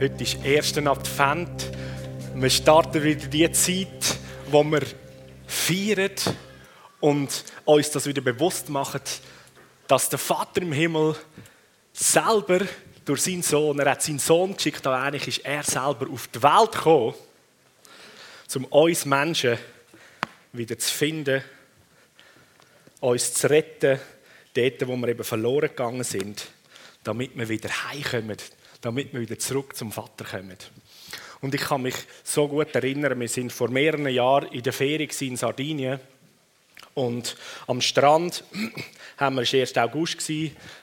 Heute ist 1. Advent. Wir starten wieder die Zeit, wo wir feiern und uns das wieder bewusst machen, dass der Vater im Himmel selber durch seinen Sohn, er hat seinen Sohn geschickt, aber eigentlich ist er selber auf die Welt gekommen, um uns Menschen wieder zu finden, uns zu retten, dort, wo wir eben verloren gegangen sind, damit wir wieder heimkommen damit wir wieder zurück zum Vater kommen. Und ich kann mich so gut erinnern, wir sind vor mehreren Jahren in der Ferie in Sardinien und am Strand haben wir, es war 1. August,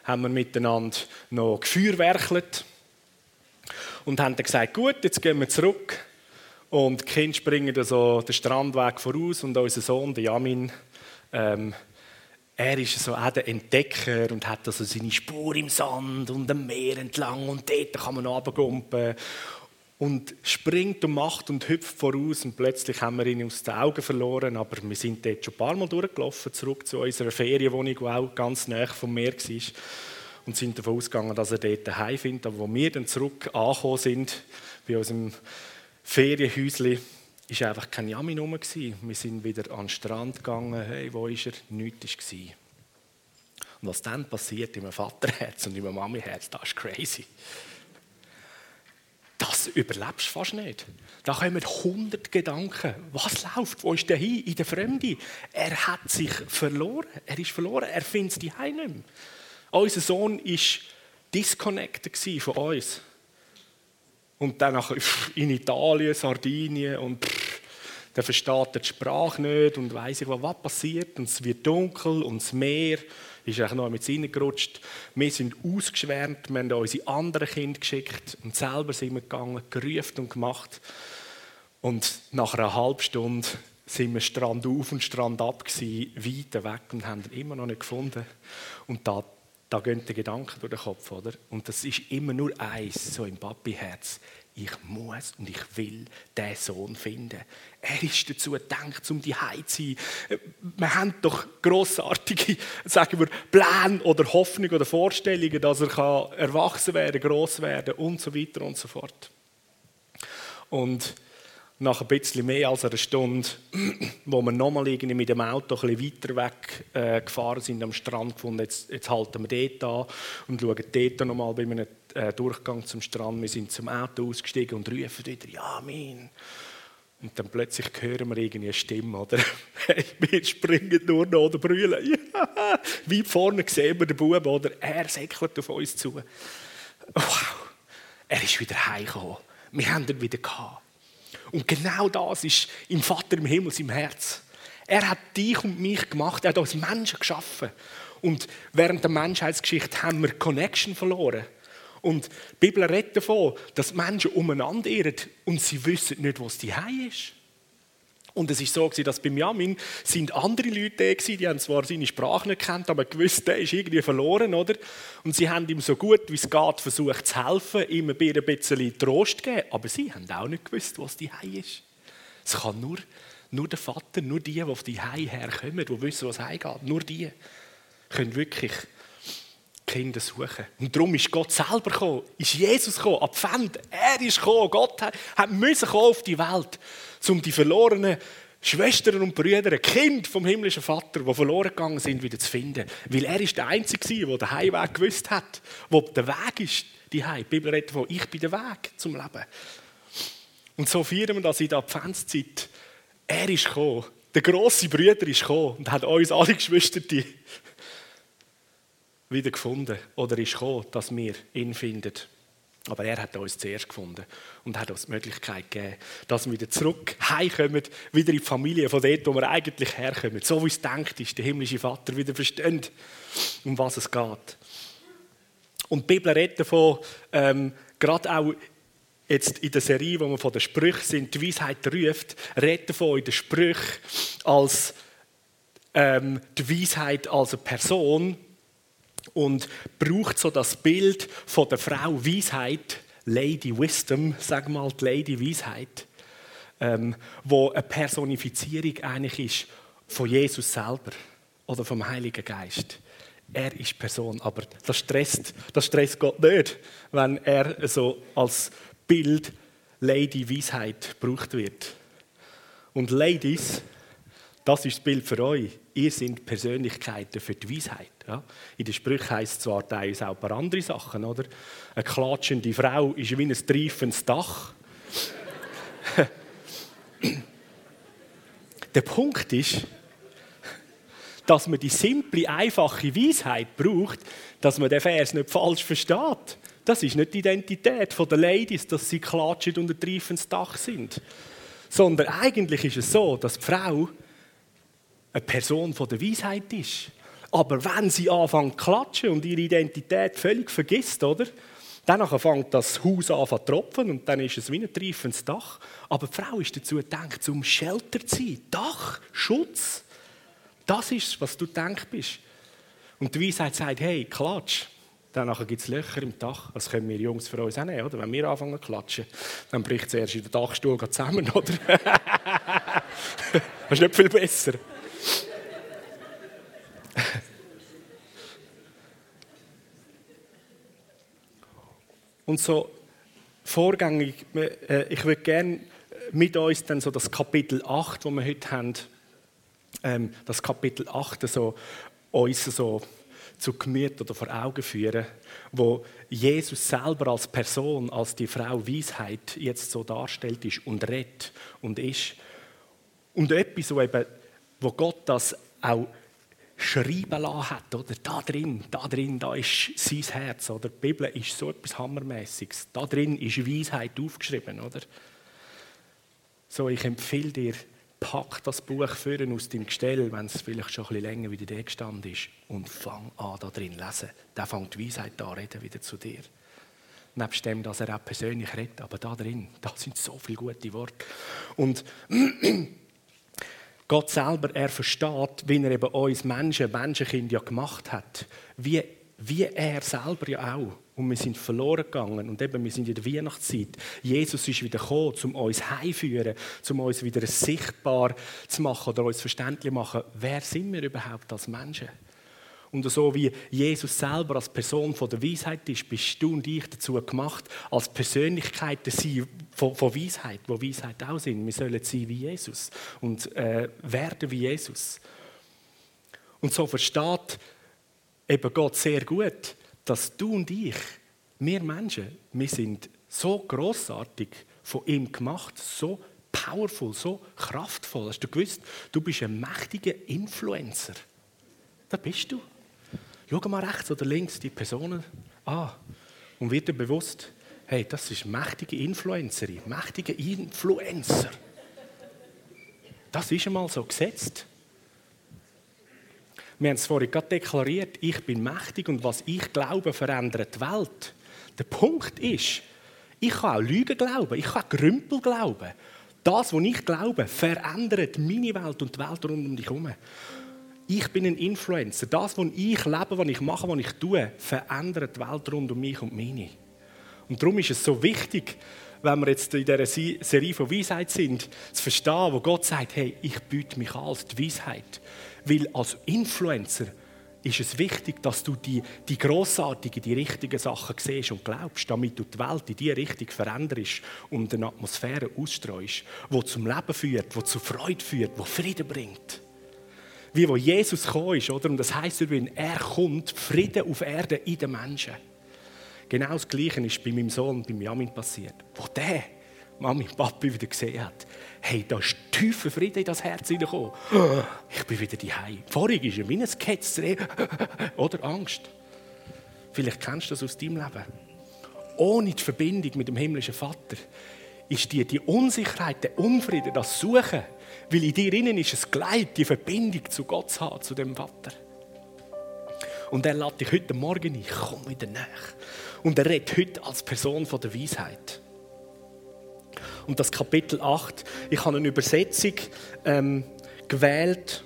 haben wir miteinander noch gefeuerwerkelt und haben dann gesagt, gut, jetzt gehen wir zurück. Und die Kinder springen so den Strandweg voraus und unser Sohn, der Jamin, ähm, er ist so auch der Entdecker und hat also seine Spur im Sand und am Meer entlang und dort kann man runtergumpen und springt und macht und hüpft voraus und plötzlich haben wir ihn aus den Augen verloren, aber wir sind dort schon ein paar Mal durchgelaufen, zurück zu unserer Ferienwohnung, die auch ganz nah vom Meer war und sind davon ausgegangen, dass er dort daheim findet. Aber wo wir dann zurück angekommen sind, bei unserem Ferienhäuschen, ist einfach kein Jamin rum. Wir sind wieder an den Strand gegangen. Hey, wo ist er? Nichts war. Und was dann passiert in meinem Vaterherz und in meinem Mamiherz, das ist crazy. Das überlebst du fast nicht. Da kommen hundert Gedanken. Was läuft? Wo ist der hin? In der Fremde. Er hat sich verloren. Er ist verloren. Er findet es nicht mehr. Unser Sohn war disconnected von uns. Und dann in Italien, Sardinien und pff, der versteht die Sprache nicht und weiß ich, was passiert. Und es wird dunkel und das Meer ist noch mit reingerutscht. Wir sind ausgeschwärmt, wir haben unsere anderen Kinder geschickt und selber sind wir gegangen, gerufen und gemacht. Und nach einer halben Stunde sind wir Strand auf und Strand ab gewesen, weit weg und haben ihn immer noch nicht gefunden. Und da da gehen die Gedanken durch den Kopf, oder? Und das ist immer nur eins, so im Papi-Herz. Ich muss und ich will diesen Sohn finden. Er ist dazu gedacht, um die Heim zu sein. Wir haben doch grossartige, sagen wir, Pläne oder Hoffnungen oder Vorstellungen, dass er kann erwachsen werden, groß werden und so weiter und so fort. Und nach ein bisschen mehr als einer Stunde, wo wir nochmal irgendwie mit dem Auto ein weiter weg äh, gefahren sind am Strand gefunden, jetzt, jetzt halten wir dort an und schauen dort nochmal bei einem äh, Durchgang zum Strand. Wir sind zum Auto ausgestiegen und rufen wieder, ja, mein. Und dann plötzlich hören wir irgendwie eine Stimme, oder? wir springen nur noch oder brüllen. Ja. Wie vorne sehen wir den Bub, oder? Er säckelt auf uns zu. Wow, er ist wieder heimgekommen. Wir haben ihn wieder gehabt. Und genau das ist im Vater im Himmel, im Herz. Er hat dich und mich gemacht, er hat uns Menschen geschaffen. Und während der Menschheitsgeschichte haben wir Connection verloren. Und die Bibel redet davon, dass Menschen umeinander irren und sie wissen nicht, was die ist. Und es ist so, dass beim Jamin sind andere Leute da die haben zwar seine Sprache nicht kennt, aber gewusst, der ist irgendwie verloren, oder? Und sie haben ihm so gut wie es geht versucht zu helfen, ihm ein bisschen Trost zu geben, aber sie haben auch nicht gewusst, was die Hei ist. Es kann nur, nur der Vater, nur die, die auf die Hei herkommen, die wissen, was Hei geht, nur die können wirklich Kinder suchen. Und darum ist Gott selber gekommen, ist Jesus gekommen, Advent, er ist gekommen, Gott hat, hat müssen kommen auf die Welt um die verlorenen Schwestern und Brüder, Kind vom himmlischen Vater, die verloren gegangen sind, wieder zu finden. Weil er ist der Einzige, der den Heimweg gewusst hat, wo der Weg ist, die Heim. Die Bibel redet von, ich bin der Weg zum Leben. Und so feiern wir das in der Adventszeit. Er ist gekommen, der große Brüder ist gekommen und hat uns alle Geschwister wieder gefunden. Oder ist gekommen, dass wir ihn finden. Aber er hat uns zuerst gefunden und hat uns die Möglichkeit gegeben, dass wir wieder zurück heimkommen, wieder in die Familie, von dort, wo wir eigentlich herkommen. So wie es denkt ist, der himmlische Vater wieder versteht, um was es geht. Und die Bibel redet davon, ähm, gerade auch jetzt in der Serie, wo wir von den Sprüchen sind, die Weisheit ruft, redet davon in den Sprüchen als ähm, die Weisheit als eine Person, und braucht so das Bild von der Frau Weisheit, Lady Wisdom, sag mal die Lady Weisheit, ähm, wo eine Personifizierung eigentlich ist von Jesus selber oder vom Heiligen Geist. Er ist Person, aber das stresst, das stresst Gott nicht, wenn er so als Bild Lady Weisheit gebraucht wird. Und Ladies, das ist das Bild für euch. Ihr seid Persönlichkeiten für die Weisheit. Ja? In den Sprüchen heisst es zwar teilweise auch ein paar andere Sachen, oder? Eine klatschende Frau ist wie ein treifendes Dach. Der Punkt ist, dass man die simple, einfache Weisheit braucht, dass man den Vers nicht falsch versteht. Das ist nicht die Identität der Ladies, dass sie klatschen und ein treifendes Dach sind. Sondern eigentlich ist es so, dass die Frau eine Person der Weisheit ist. Aber wenn sie anfängt zu klatschen und ihre Identität völlig vergisst, oder? Dann fängt das Haus an zu tropfen und dann ist es wie ein treifendes Dach. Aber die Frau ist dazu gedacht, um Shelter zu sein. Dach, Schutz. Das ist was du denkst bist. Und die Weisheit sagt, hey, klatsch. Dann gibt es Löcher im Dach. Das können wir Jungs für uns auch nehmen, oder? Wenn wir anfangen zu klatschen, dann bricht es erst in der Dachstuhl zusammen, oder? das ist nicht viel besser. Und so vorgängig, äh, ich würde gerne mit uns dann so das Kapitel 8, das wir heute haben, ähm, das Kapitel 8 so, uns so zu Gemüt oder vor Augen führen, wo Jesus selber als Person, als die Frau Weisheit jetzt so darstellt ist und redet und ist. Und etwas, wo, eben, wo Gott das auch schreiben lassen hat, oder? Da drin, da drin, da ist sein Herz, oder? Die Bibel ist so etwas Hammermäßiges. Da drin ist Weisheit aufgeschrieben, oder? So, ich empfehle dir, pack das Buch führen aus dem Gestell, wenn es vielleicht schon ein bisschen länger wieder da gestanden ist, und fang an, da drin zu lesen. Da fängt die Weisheit an, reden wieder zu dir. Nebst dem, dass er auch persönlich redet, aber da drin, da sind so viele gute Worte. Und Gott selber, er versteht, wie er eben uns Menschen, Menschenkind ja gemacht hat. Wie, wie er selber ja auch. Und wir sind verloren gegangen. Und eben, wir sind in der Weihnachtszeit. Jesus ist wieder gekommen, um uns heimzuführen, um uns wieder sichtbar zu machen oder uns verständlich zu machen, wer sind wir überhaupt als Menschen? Und so wie Jesus selber als Person von der Weisheit ist, bist du und ich dazu gemacht, als Persönlichkeiten sein von, von Weisheit, wo Weisheit auch sind. Wir sollen sein wie Jesus und äh, werden wie Jesus. Und so versteht eben Gott sehr gut, dass du und ich, wir Menschen, wir sind so großartig von ihm gemacht, so powerful, so kraftvoll. Hast du gewusst, du bist ein mächtiger Influencer. Da bist du. Schau mal rechts oder links die Personen an und wird dir bewusst, hey, das ist mächtige Influencerin, mächtige Influencer. Das ist einmal so gesetzt. Wir haben es vorhin gerade deklariert, ich bin mächtig und was ich glaube, verändert die Welt. Der Punkt ist, ich kann auch Lügen glauben, ich kann Grümpel glauben. Das, was ich glaube, verändert meine Welt und die Welt rund um dich herum. Ich bin ein Influencer. Das, was ich lebe, was ich mache, was ich tue, verändert die Welt rund um mich und meine. Und darum ist es so wichtig, wenn wir jetzt in dieser Serie von Weisheit sind, zu verstehen, wo Gott sagt, hey, ich biete mich an als die Weisheit. Weil als Influencer ist es wichtig, dass du die, die grossartigen, die richtigen Sachen siehst und glaubst, damit du die Welt in diese Richtung veränderst und eine Atmosphäre ausstreust, die zum Leben führt, die zu Freude führt, die Frieden bringt wie wo Jesus gekommen ist, oder? Und das heißt, wenn er kommt, Frieden auf Erde in den Menschen. Genau das Gleiche ist bei meinem Sohn, bei Jamin passiert. Wo der Mami und Papi wieder gesehen hat, hey, da ist tiefer Frieden in das Herz hineingekommen. Ich bin wieder daheim. Vorher ist er wie ein oder Angst. Vielleicht kennst du das aus deinem Leben. Ohne die Verbindung mit dem himmlischen Vater ist dir die Unsicherheit, der Unfrieden, das Suchen weil in dir innen ist es geleitet, die Verbindung zu Gott zu haben, zu dem Vater. Und er lädt dich heute Morgen ein, komm wieder nach. Und er redet heute als Person von der Weisheit. Und das Kapitel 8, ich habe eine Übersetzung ähm, gewählt,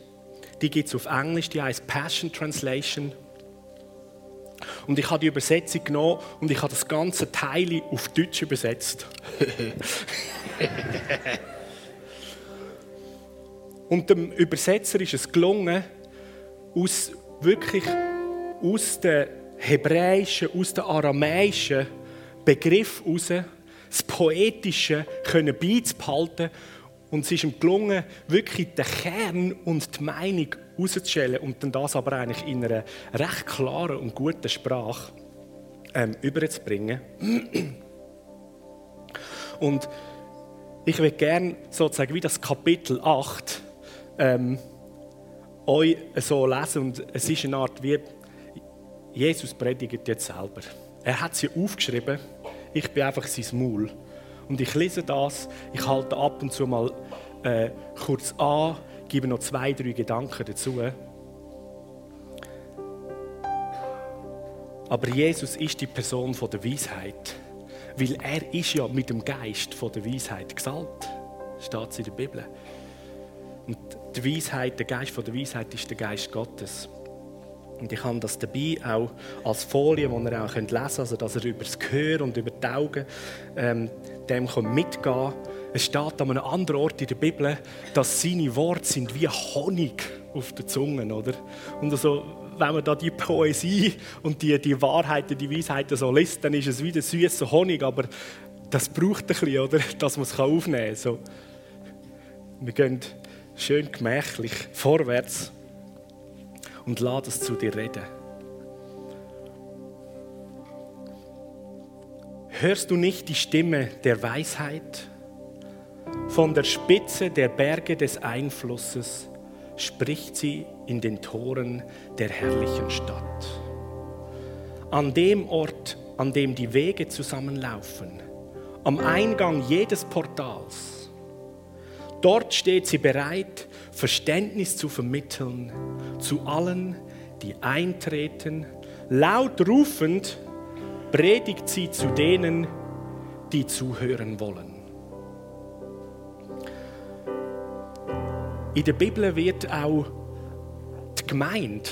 die gibt es auf Englisch, die heißt Passion Translation. Und ich habe die Übersetzung genommen und ich habe das ganze Teil auf Deutsch übersetzt. Und dem Übersetzer ist es gelungen, aus wirklich aus den hebräischen, aus den aramäischen Begriff heraus das Poetische können beizubehalten und es ist ihm gelungen, wirklich den Kern und die Meinung herauszustellen und dann das aber eigentlich in einer recht klaren und guten Sprache ähm, überzubringen. Und ich würde gerne sozusagen wie das Kapitel 8 ähm, euch so lesen und es ist eine Art wie Jesus predigt jetzt selber. Er hat sie aufgeschrieben, ich bin einfach sein Maul. Und ich lese das, ich halte ab und zu mal äh, kurz an, gebe noch zwei, drei Gedanken dazu. Aber Jesus ist die Person von der Weisheit, weil er ist ja mit dem Geist von der Weisheit gesalbt, steht es in der Bibel. Und die Weisheit, der Geist von der Weisheit ist der Geist Gottes. Und ich habe das dabei auch als Folie, die ihr auch lesen könnt, also dass er über das Gehör und über die Augen ähm, dem mitgehen kann. Es steht an einem anderen Ort in der Bibel, dass seine Worte sind wie Honig auf der Zunge, oder? Und also, wenn man da die Poesie und die, die Wahrheiten, die Weisheiten so liest, dann ist es wie der süße Honig, aber das braucht ein bisschen, oder? Dass man es aufnehmen kann. So. Wir gehen schön gemächlich vorwärts und lass es zu dir reden. Hörst du nicht die Stimme der Weisheit? Von der Spitze der Berge des Einflusses spricht sie in den Toren der herrlichen Stadt. An dem Ort, an dem die Wege zusammenlaufen, am Eingang jedes Portals. Dort steht sie bereit, Verständnis zu vermitteln zu allen, die eintreten. Laut rufend predigt sie zu denen, die zuhören wollen. In der Bibel wird auch die Gemeinde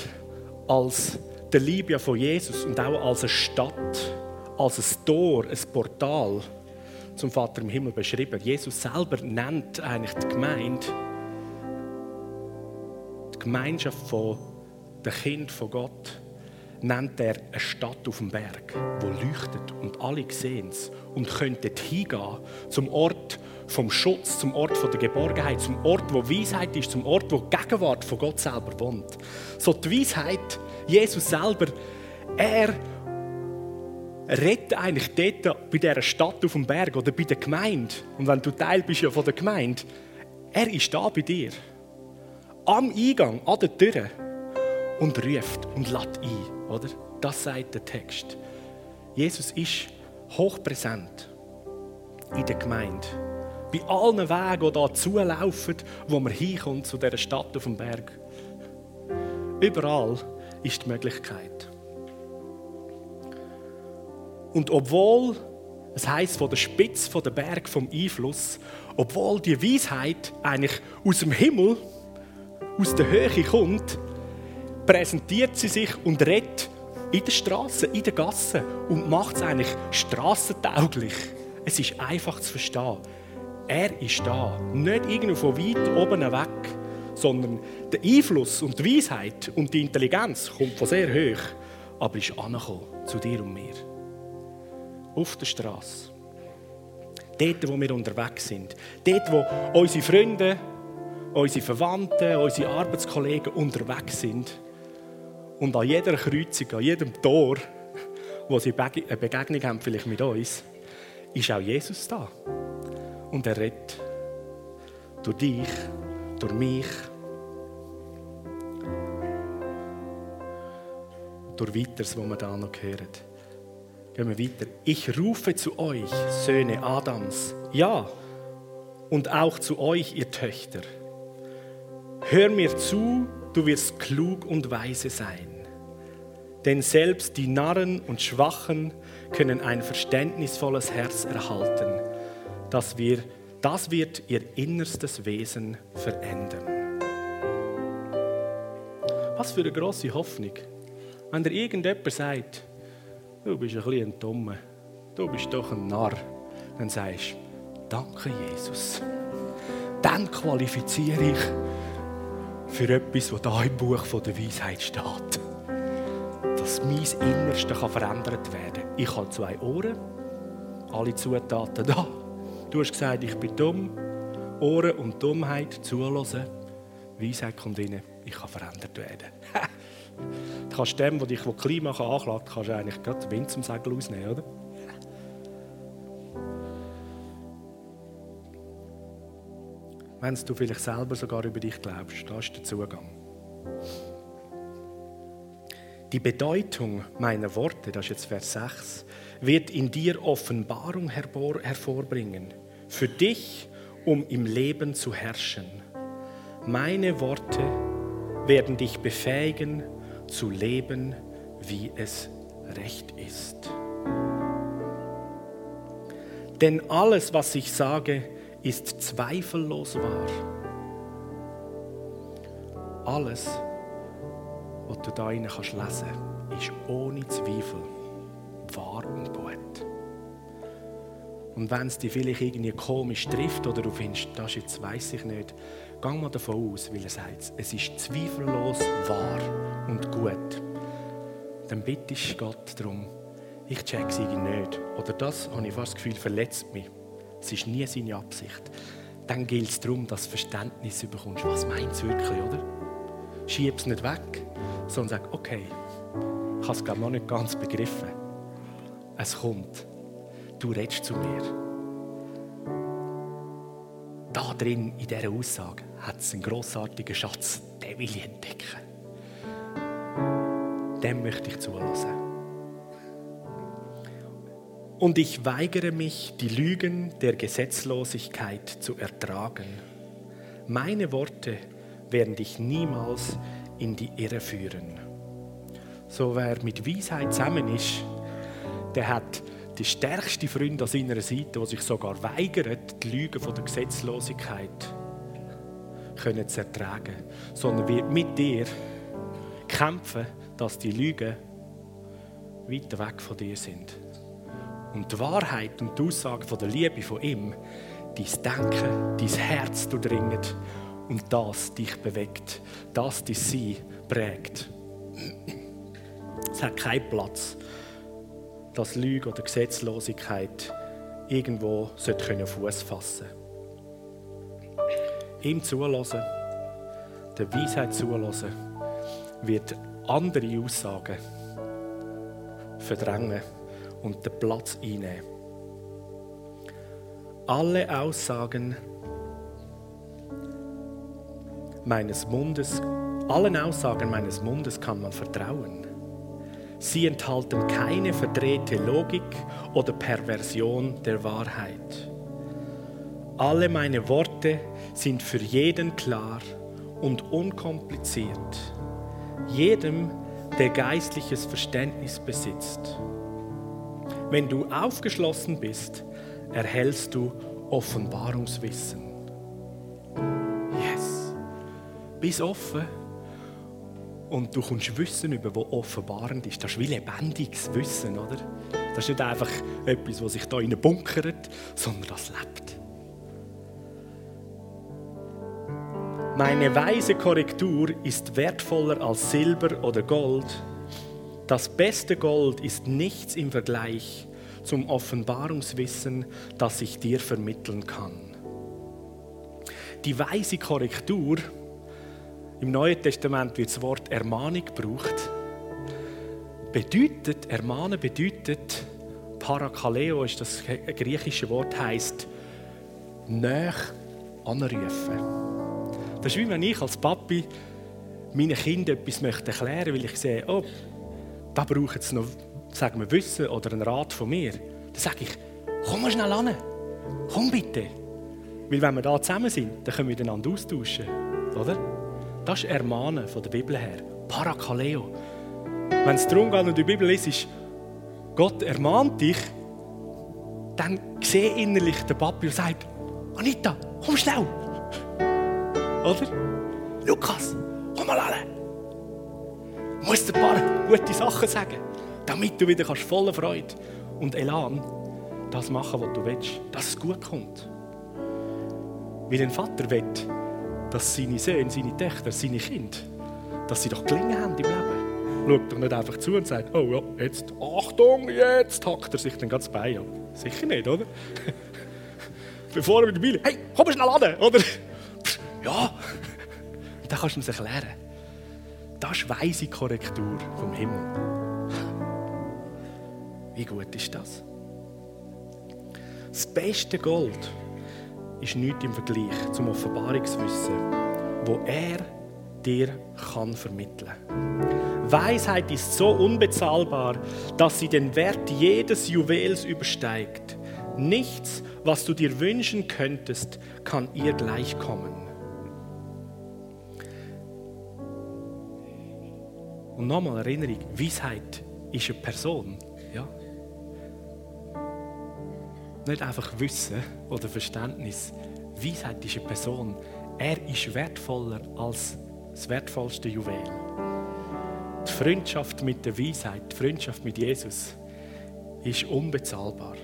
als der Liebe von Jesus und auch als eine Stadt, als ein Tor, ein Portal zum Vater im Himmel beschrieben. Jesus selber nennt eigentlich die Gemeinde die Gemeinschaft von der Kind von Gott nennt er eine Stadt auf dem Berg, wo leuchtet und alle sehen es und können dort hingehen zum Ort vom Schutz, zum Ort von der Geborgenheit, zum Ort, wo Weisheit ist, zum Ort, wo die Gegenwart von Gott selber wohnt. So die Weisheit, Jesus selber, er redet eigentlich dort bei dieser Stadt auf dem Berg oder bei der Gemeinde. Und wenn du Teil bist ja von der Gemeinde, er ist da bei dir am Eingang, an der Tür und ruft und lädt ein. Oder? Das sagt der Text. Jesus ist hochpräsent in der Gemeinde. Bei allen Wegen, die hier zulaufen, wo man hinkommt zu dieser Stadt auf dem Berg. Überall ist die Möglichkeit. Und obwohl, es heißt von der Spitze von der Berg vom Einfluss, obwohl die Weisheit eigentlich aus dem Himmel aus der Höhe kommt, präsentiert sie sich und redet in der Straße, in der Gasse und macht es eigentlich strassentauglich. Es ist einfach zu verstehen. Er ist da, nicht irgendwo von weit oben weg, sondern der Einfluss und die Weisheit und die Intelligenz kommt von sehr hoch, aber ist angekommen zu dir und mir. Auf der Straße. Dort, wo wir unterwegs sind. Dort, wo unsere Freunde unsere Verwandten, unsere Arbeitskollegen unterwegs sind und an jeder Kreuzung, an jedem Tor, wo sie eine Begegnung haben, vielleicht mit uns, ist auch Jesus da. Und er redet durch dich, durch mich, durch weiteres, was wir da noch hören. Gehen wir weiter. Ich rufe zu euch, Söhne Adams, ja, und auch zu euch, ihr Töchter. Hör mir zu, du wirst klug und weise sein. Denn selbst die Narren und Schwachen können ein verständnisvolles Herz erhalten. Das, wir, das wird ihr innerstes Wesen verändern. Was für eine große Hoffnung. Wenn dir irgendjemand sagt, du bist ein bisschen ein Dummer, du bist doch ein Narr, dann sagst du, danke Jesus. Dann qualifiziere ich für etwas, was da im Buch der Weisheit steht. Dass mein Innerste verändert werden kann. Ich habe zwei Ohren alle Zutaten da. Du hast gesagt, ich bin dumm. Ohren und Dummheit zulassen. Weisheit kommt rein, ich kann verändert werden. kannst dem, der dich das Klima anklagt, kannst du eigentlich gerade den Wind zum Segel ausnehmen, oder? Wenn du vielleicht selber sogar über dich glaubst, da ist der Zugang. Die Bedeutung meiner Worte, das ist jetzt Vers 6, wird in dir Offenbarung hervorbringen. Für dich, um im Leben zu herrschen. Meine Worte werden dich befähigen, zu leben, wie es recht ist. Denn alles, was ich sage, ist zweifellos wahr. Alles, was du da lesen kannst ist ohne Zweifel wahr und gut. Und wenn es dich vielleicht irgendwie komisch trifft oder du findest, das jetzt weiß ich nicht, gang mal davon aus, weil er sagt, es ist zweifellos wahr und gut. Dann bittest Gott darum, ich check es irgendwie nicht. Oder das, habe ich fast das Gefühl, verletzt mich. Es ist nie seine Absicht. Dann gilt es darum, dass du Verständnis bekommst. Was meint es wirklich, oder? Es nicht weg, sondern sag, okay, ich habe es glaube noch nicht ganz begriffen. Es kommt. Du redest zu mir. Da drin, in dieser Aussage, hat es einen grossartigen Schatz. Den will ich entdecken. Dem möchte ich zulassen. Und ich weigere mich, die Lügen der Gesetzlosigkeit zu ertragen. Meine Worte werden dich niemals in die Irre führen. So wer mit Weisheit zusammen ist, der hat die stärkste Freund an seiner Seite, der sich sogar weigert, die Lügen der Gesetzlosigkeit zu ertragen, sondern wird mit dir kämpfen, dass die Lügen weiter weg von dir sind. Und die Wahrheit und die Aussage von der Liebe von ihm, dein Denken, dein Herz durchdringt und das dich bewegt, das dein Sein prägt. Es hat keinen Platz, dass Lüge oder Gesetzlosigkeit irgendwo Fuß fassen Ihm zulassen, der Weisheit zulassen, wird andere Aussagen verdrängen und den Platz einnehmen. Alle Aussagen meines Mundes, allen Aussagen meines Mundes kann man vertrauen. Sie enthalten keine verdrehte Logik oder Perversion der Wahrheit. Alle meine Worte sind für jeden klar und unkompliziert. Jedem, der geistliches Verständnis besitzt. Wenn du aufgeschlossen bist, erhältst du Offenbarungswissen. Yes. Bist offen und du kommst Wissen über, wo offenbarend ist. Das ist wie lebendiges Wissen, oder? Das ist nicht einfach etwas, was sich da in bunkert, sondern das lebt. Meine weise Korrektur ist wertvoller als Silber oder Gold das beste Gold ist nichts im Vergleich zum Offenbarungswissen, das ich dir vermitteln kann. Die weise Korrektur, im Neuen Testament wird das Wort Ermahnung gebraucht, bedeutet, ermahnen bedeutet, Parakaleo ist das griechische Wort, heißt nach anrufen. Das ist wie wenn ich als Papi meinen Kindern etwas möchte erklären möchte, weil ich sehe, oh, da braucht es noch sagen wir, Wissen oder einen Rat von mir. Dann sage ich, komm mal schnell an. Komm bitte. Weil wenn wir da zusammen sind, dann können wir miteinander austauschen. Oder? Das ist Ermahnen von der Bibel her. Parakaleo. Wenn es darum geht und die Bibel ist, Gott ermahnt dich, dann sehe innerlich der Papi und sagt, Anita, komm schnell. Oder? Lukas, komm mal an musst ein paar gute Sachen sagen, damit du wieder kannst voller Freude und Elan das machen, was du willst, dass es gut kommt. Weil ein Vater will, dass seine Söhne, seine Töchter, seine Kinder, dass sie doch gelingen haben im Leben. Schaut doch nicht einfach zu und sagt, oh ja, jetzt, Achtung, jetzt hackt er sich dann ganz bei ab. Sicher nicht, oder? Bevor er mit der Bibel, hey, komm schnell an, oder? Ja. Und dann kannst du es erklären. Das ist weise Korrektur vom Himmel. Wie gut ist das? Das beste Gold ist nichts im Vergleich zum Offenbarungswissen, wo er dir kann vermitteln. Weisheit ist so unbezahlbar, dass sie den Wert jedes Juwels übersteigt. Nichts, was du dir wünschen könntest, kann ihr gleichkommen. Und nochmal Erinnerung, Weisheit ist eine Person. Ja? Nicht einfach Wissen oder Verständnis. Weisheit ist eine Person. Er ist wertvoller als das wertvollste Juwel. Die Freundschaft mit der Weisheit, die Freundschaft mit Jesus, ist unbezahlbar.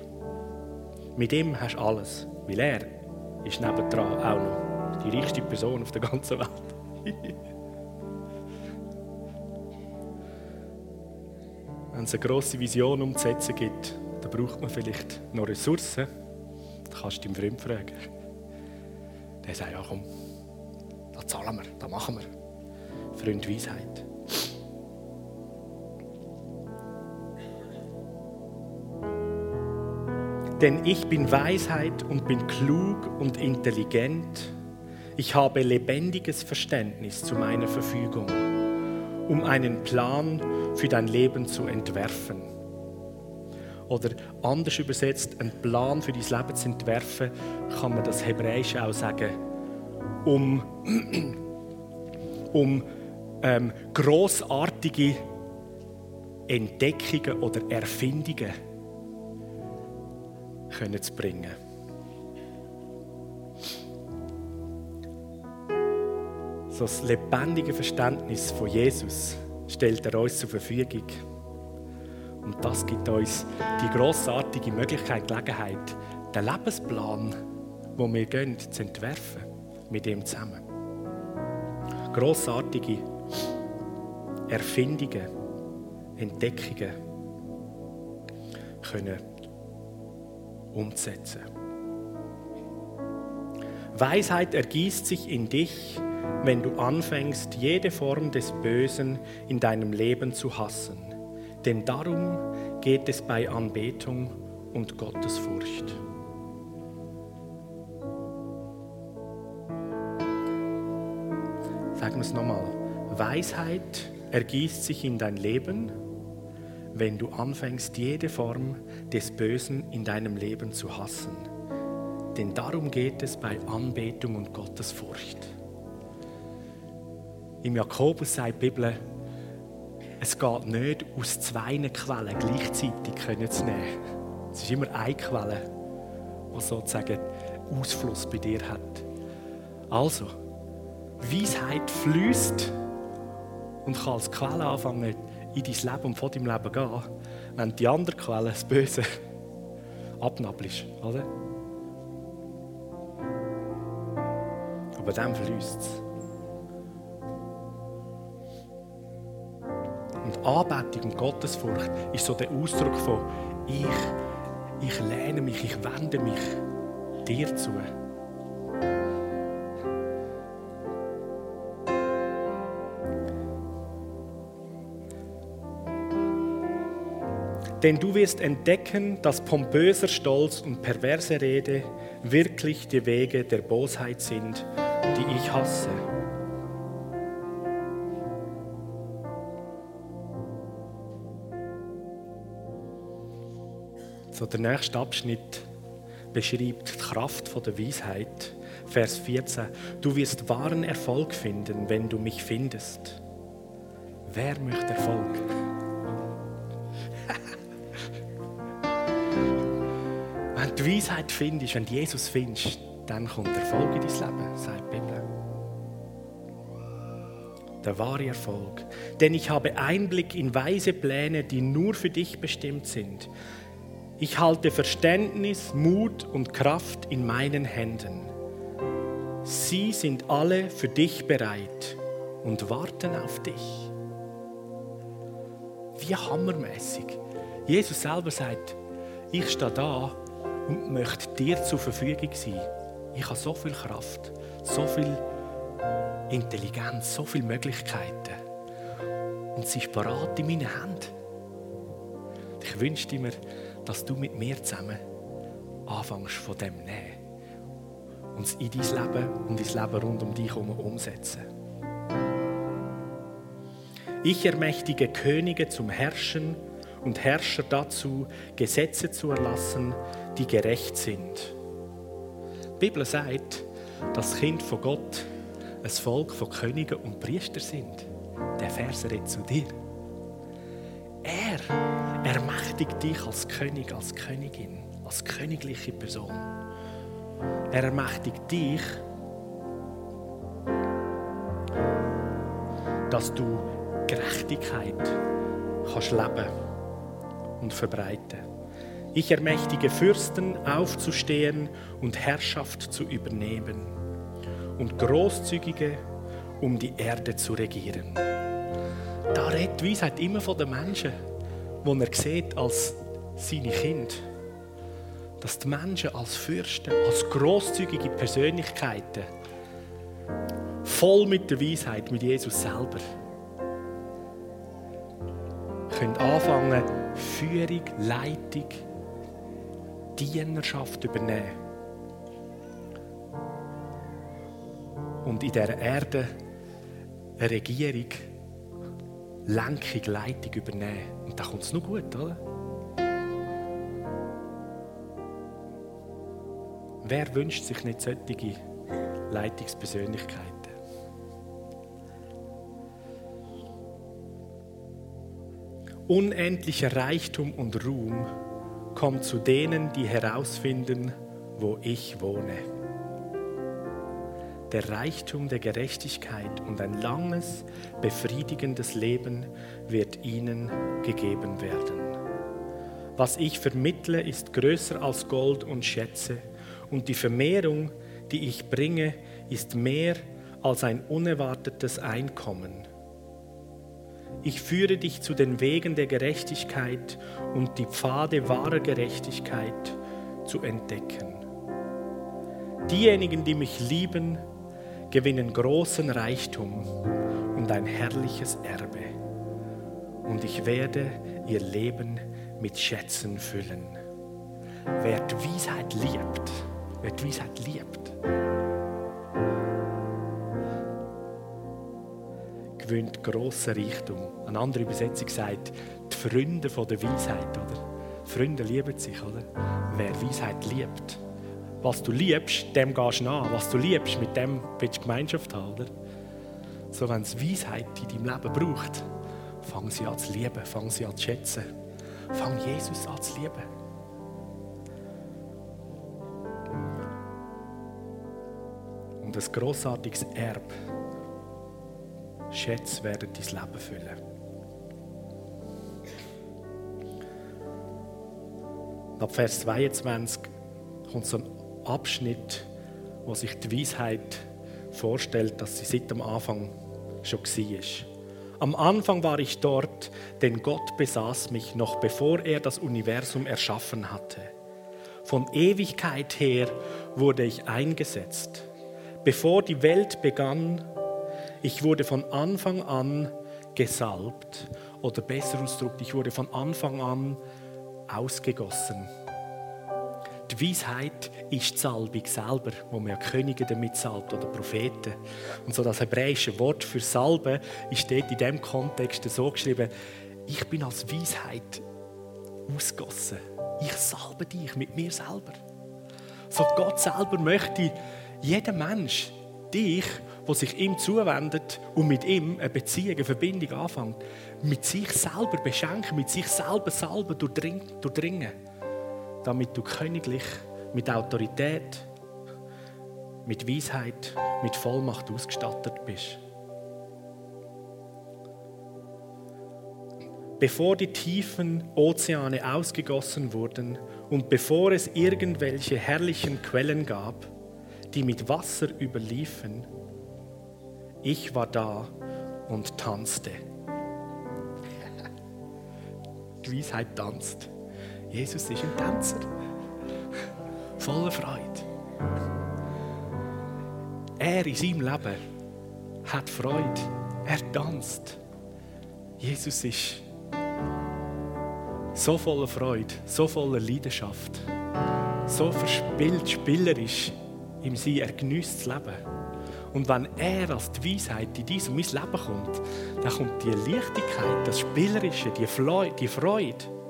Mit ihm hast du alles, weil er ist nebendran auch noch die reichste Person auf der ganzen Welt. Wenn es eine grosse Vision umzusetzen gibt, dann braucht man vielleicht noch Ressourcen. Kannst du deinen Freund fragen. Der sagt, ja komm, da zahlen wir, da machen wir. Freund Weisheit. Denn ich bin Weisheit und bin klug und intelligent. Ich habe lebendiges Verständnis zu meiner Verfügung, um einen Plan für dein Leben zu entwerfen. Oder anders übersetzt, einen Plan für dein Leben zu entwerfen, kann man das Hebräische auch sagen, um, um ähm, großartige Entdeckungen oder Erfindungen können zu bringen. So das lebendige Verständnis von Jesus stellt er uns zur Verfügung. Und das gibt uns die großartige Möglichkeit, Gelegenheit, den Lebensplan, wo wir gehen, zu entwerfen, mit ihm zusammen. Großartige Erfindungen, Entdeckungen können umzusetzen. Weisheit ergießt sich in dich, wenn du anfängst, jede Form des Bösen in deinem Leben zu hassen. Denn darum geht es bei Anbetung und Gottesfurcht. Sagen wir es nochmal. Weisheit ergießt sich in dein Leben, wenn du anfängst, jede Form des Bösen in deinem Leben zu hassen. Denn darum geht es bei Anbetung und Gottesfurcht. Im Jakobus die Bibel, es geht nicht aus zwei Quellen gleichzeitig zu nehmen. Es ist immer eine Quelle, die sozusagen Ausfluss bei dir hat. Also, Weisheit fließt und kann als Quelle anfangen, in dein Leben und von deinem Leben gehen, wenn die andere Quelle, das Böse, abnabelst, oder? Aber dann fließt es. Anbetung und Gottesfurcht ist so der Ausdruck von ich, ich lehne mich, ich wende mich dir zu. Denn du wirst entdecken, dass pompöser Stolz und perverse Rede wirklich die Wege der Bosheit sind, die ich hasse. So, der nächste Abschnitt beschreibt die Kraft der Weisheit. Vers 14. Du wirst wahren Erfolg finden, wenn du mich findest. Wer möchte Erfolg? Wenn du Weisheit findest, wenn du Jesus findest, dann kommt Erfolg in dein Leben, sagt die Bibel. Der wahre Erfolg. Denn ich habe Einblick in weise Pläne, die nur für dich bestimmt sind. Ich halte Verständnis, Mut und Kraft in meinen Händen. Sie sind alle für dich bereit und warten auf dich. Wie hammermäßig. Jesus selber sagt, ich stehe da und möchte dir zur Verfügung sein. Ich habe so viel Kraft, so viel Intelligenz, so viele Möglichkeiten. Und sie ist parat in meinen Händen. Ich wünschte mir, dass du mit mir zusammen anfängst von dem nehmen und es in dein Leben und dein Leben rund um dich herum umsetzen. Ich ermächtige Könige zum Herrschen und Herrscher dazu, Gesetze zu erlassen, die gerecht sind. Die Bibel sagt, dass das Kind von Gott ein Volk von Königen und Priestern sind. Der Vers redet zu dir. Er ermächtigt dich als König, als Königin, als königliche Person. Er ermächtigt dich, dass du Gerechtigkeit kannst leben und verbreiten. Ich ermächtige Fürsten aufzustehen und Herrschaft zu übernehmen und Großzügige um die Erde zu regieren. Da redet Weisheit immer von den Menschen, die er sieht als seine Kinder. Dass die Menschen als Fürsten, als großzügige Persönlichkeiten, voll mit der Weisheit, mit Jesus selber, können anfangen, Führung, Leitung, Dienerschaft übernehmen. Und in dieser Erde eine Regierung, Lenkung, Leitung übernehmen. Und da kommt es noch gut, oder? Wer wünscht sich nicht solche Leitungspersönlichkeiten? Unendlicher Reichtum und Ruhm kommt zu denen, die herausfinden, wo ich wohne. Der Reichtum der Gerechtigkeit und ein langes, befriedigendes Leben wird ihnen gegeben werden. Was ich vermittle, ist größer als Gold und Schätze, und die Vermehrung, die ich bringe, ist mehr als ein unerwartetes Einkommen. Ich führe dich zu den Wegen der Gerechtigkeit und die Pfade wahrer Gerechtigkeit zu entdecken. Diejenigen, die mich lieben, gewinnen großen Reichtum und ein herrliches Erbe. Und ich werde ihr Leben mit Schätzen füllen. Wer die Weisheit liebt, wer die Weisheit liebt, gewinnt grossen Reichtum. Eine andere Übersetzung sagt, die Freunde der Weisheit, oder? Freunde lieben sich, oder? Wer Weisheit liebt. Was du liebst, dem gehst du nach. Was du liebst, mit dem willst du Gemeinschaft haben, oder? So, wenn es Weisheit in deinem Leben braucht, fang sie an zu lieben, fang sie an zu schätzen. Fang Jesus an zu lieben. Und ein grossartiges Erbe Schätze werden dein Leben füllen. Ab Vers 22 kommt so ein Abschnitt, wo sich die Weisheit vorstellt, dass sie seit dem Anfang schon war. Am Anfang war ich dort, denn Gott besaß mich noch bevor er das Universum erschaffen hatte. Von Ewigkeit her wurde ich eingesetzt. Bevor die Welt begann, ich wurde von Anfang an gesalbt oder besser ausgedrückt, ich wurde von Anfang an ausgegossen. Die Weisheit ist die Salbung selber, wo man ja Könige damit salbt oder Propheten. Und so das hebräische Wort für Salbe ist dort in dem Kontext so geschrieben, ich bin als Weisheit ausgossen. Ich salbe dich mit mir selber. So Gott selber möchte jeder Mensch dich der sich ihm zuwendet und mit ihm eine Beziehung, eine Verbindung anfängt, mit sich selber beschenken, mit sich selber salben, durchdringen, damit du königlich mit Autorität, mit Weisheit, mit Vollmacht ausgestattet bist. Bevor die tiefen Ozeane ausgegossen wurden und bevor es irgendwelche herrlichen Quellen gab, die mit Wasser überliefen, ich war da und tanzte. Die Weisheit tanzt. Jesus ist ein Tänzer. voller Freude. Er in seinem Leben hat Freude. Er tanzt. Jesus ist so voller Freude, so voller Leidenschaft, so verspielt, spielerisch im Sein. Er genießt das Leben. Und wenn er als die Weisheit in diesem mein Leben kommt, dann kommt die Leichtigkeit, das Spielerische, die Freude. Ein altes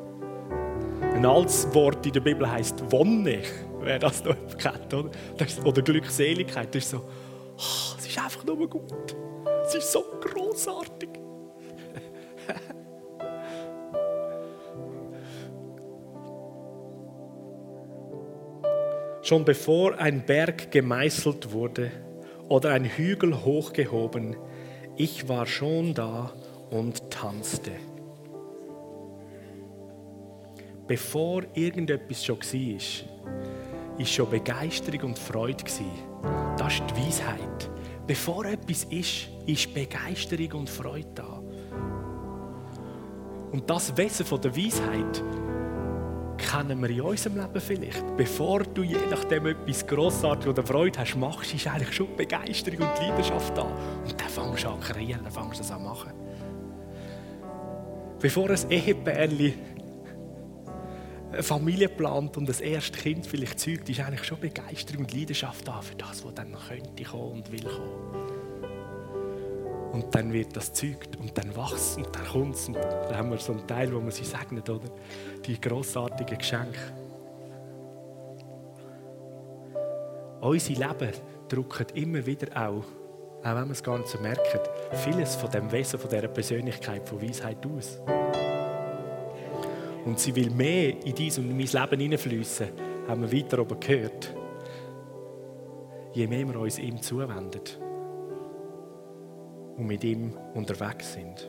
Wort in der Bibel heißt Wonne, wer das noch kennt, oder? Oder Glückseligkeit. Das ist so, oh, es ist einfach nur gut. Es ist so großartig. Schon bevor ein Berg gemeißelt wurde oder ein Hügel hochgehoben, ich war schon da und tanzte. Bevor irgendetwas schon war, ist schon Begeisterung und Freude. Das ist die Weisheit. Bevor etwas ist, ist Begeisterung und Freude da. Und das Wesen von der Weisheit kennen wir in unserem Leben vielleicht. Bevor du je nachdem etwas Grossartiges oder Freude hast, machst, ist eigentlich schon Begeisterung und Leidenschaft da. Und dann fängst du an zu kreieren, dann fängst du das an zu machen. Bevor ein Ehepärchen eine Familie plant und das erste Kind vielleicht zeugt, ist eigentlich schon Begeisterung und Leidenschaft da für das, was dann noch könnte kommen und will kommen. Und dann wird das zeugt und dann wächst und dann kommt es. Und dann haben wir so einen Teil, wo man sie segnet, oder? Die grossartigen Geschenke. Unsere Leben drücken immer wieder auch, auch wenn man es gar nicht so merkt, vieles von dem Wesen, von dieser Persönlichkeit, von Weisheit aus. Und sie will mehr in dies und in mein Leben hineinfließen, haben wir weiter oben gehört. Je mehr wir uns ihm zuwenden und mit ihm unterwegs sind.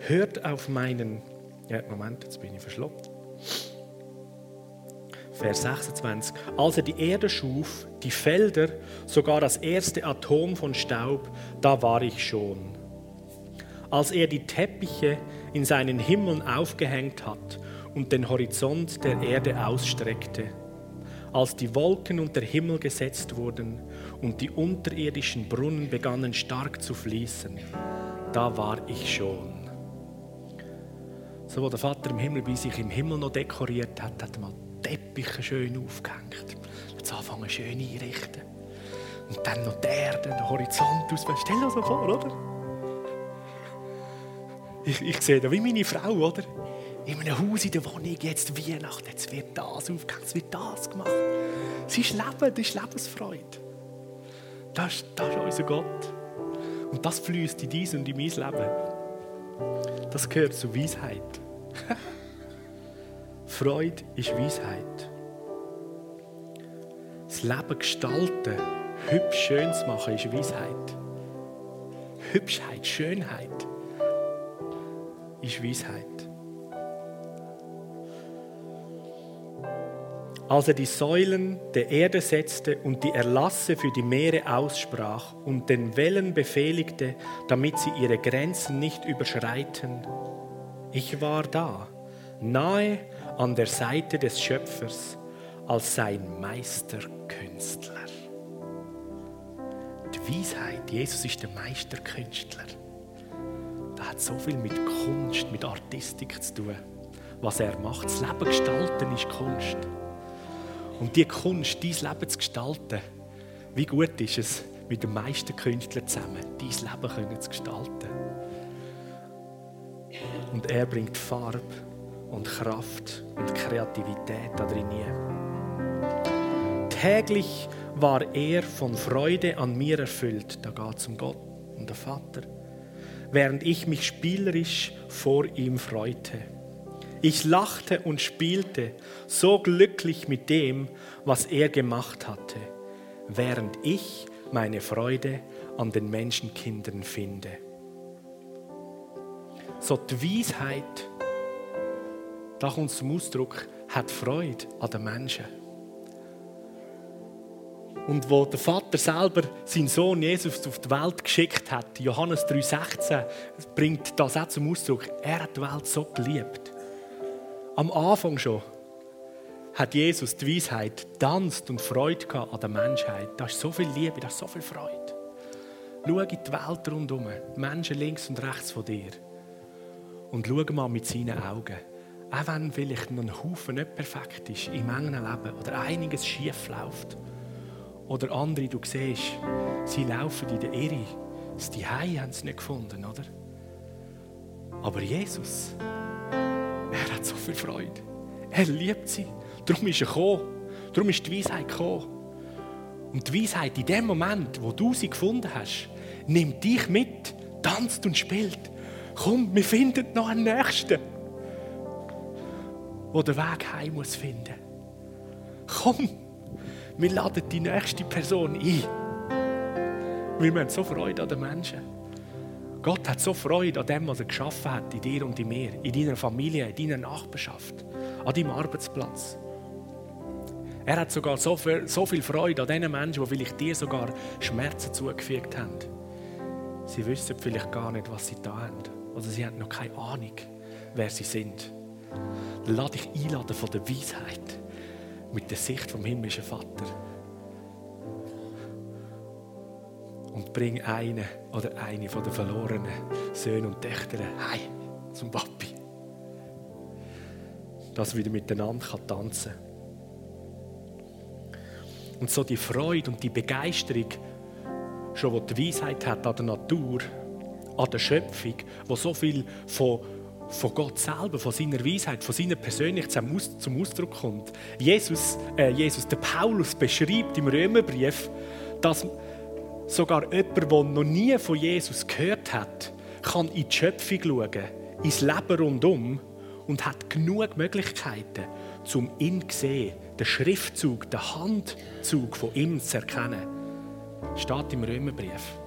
Hört auf meinen. Ja, Moment, jetzt bin ich verschluckt. Vers 26. Als er die Erde schuf, die Felder, sogar das erste Atom von Staub, da war ich schon. Als er die Teppiche in seinen Himmeln aufgehängt hat und den Horizont der Erde ausstreckte, als die Wolken und der Himmel gesetzt wurden und die unterirdischen Brunnen begannen stark zu fließen, da war ich schon. So, wo der Vater im Himmel bei sich im Himmel noch dekoriert hat, hat er mal Teppiche schön aufgehängt. Jetzt anfangen schön einrichten. Und dann noch der den Horizont aus. Stell dir das so vor, oder? Ich, ich sehe da wie meine Frau, oder? In einem Haus in der Wohnung, jetzt Weihnachten, jetzt wird das aufgehängt, jetzt wird das gemacht. Es ist Leben, das ist Lebensfreude. Das ist, das ist unser Gott. Und das fließt in dies und in mein Leben. Das gehört zur Weisheit. Freude ist Weisheit. Das Leben gestalten, hübsch schön zu machen, ist Weisheit. Hübschheit, Schönheit ist Weisheit. Als er die Säulen der Erde setzte und die Erlasse für die Meere aussprach und den Wellen befehligte, damit sie ihre Grenzen nicht überschreiten. Ich war da, nahe an der Seite des Schöpfers, als sein Meisterkünstler. Die Weisheit, Jesus ist der Meisterkünstler. Hat so viel mit Kunst, mit Artistik zu tun. Was er macht, das Leben gestalten ist Kunst. Und die Kunst, dein Leben zu gestalten, wie gut ist es, mit dem meisten Künstler zusammen dein Leben können zu gestalten. Und er bringt Farbe und Kraft und Kreativität da drin. Täglich war er von Freude an mir erfüllt. Da geht es um Gott und den Vater. Während ich mich spielerisch vor ihm freute. Ich lachte und spielte so glücklich mit dem, was er gemacht hatte, während ich meine Freude an den Menschenkindern finde. So die Weisheit, da kommt zum Ausdruck, hat Freude an den Menschen. Und wo der Vater selber seinen Sohn Jesus auf die Welt geschickt hat, Johannes 3,16, bringt das auch zum Ausdruck. Er hat die Welt so geliebt Am Anfang schon hat Jesus die Weisheit tanzt und Freude an der Menschheit. Da ist so viel Liebe, da ist so viel Freude. Schau in die Welt rundherum, die Menschen links und rechts von dir. Und schau mal mit seinen Augen. Auch wenn vielleicht noch ein Haufen nicht perfekt ist im engen Leben oder einiges schief läuft. Oder andere, du siehst, sie laufen in der Irre. Das Zuhause haben sie nicht gefunden, oder? Aber Jesus, er hat so viel Freude. Er liebt sie. Darum ist er gekommen. Darum ist die Weisheit gekommen. Und die Weisheit in dem Moment, wo du sie gefunden hast, nimmt dich mit, tanzt und spielt. Komm, wir finden noch einen Nächsten, der den Weg heim muss finden. Komm, wir laden die nächste Person ein. Wir haben so Freude an den Menschen. Gott hat so Freude an dem, was er geschaffen hat, in dir und in mir, in deiner Familie, in deiner Nachbarschaft, an deinem Arbeitsplatz. Er hat sogar so viel, so viel Freude an den Menschen, die vielleicht dir sogar Schmerzen zugefügt haben. Sie wissen vielleicht gar nicht, was sie da haben. Oder sie haben noch keine Ahnung, wer sie sind. Lade ich einladen von der Weisheit mit der Sicht vom himmlischen Vater. Und bring einen oder eine von den verlorenen Söhnen und Töchtern heim zum Papi. Dass er wieder miteinander tanzen kann. Und so die Freude und die Begeisterung, schon wo die Weisheit hat an der Natur, an der Schöpfung, wo so viel von, von Gott selber, von seiner Weisheit, von seiner Persönlichkeit zum Ausdruck kommt. Jesus, äh, Jesus, der Paulus beschreibt im Römerbrief, dass sogar jemand, der noch nie von Jesus gehört hat, kann in die Schöpfung schauen, ins Leben rundum und hat genug Möglichkeiten, um ihn zu sehen, den Schriftzug, den Handzug von ihm zu erkennen. Steht im Römerbrief.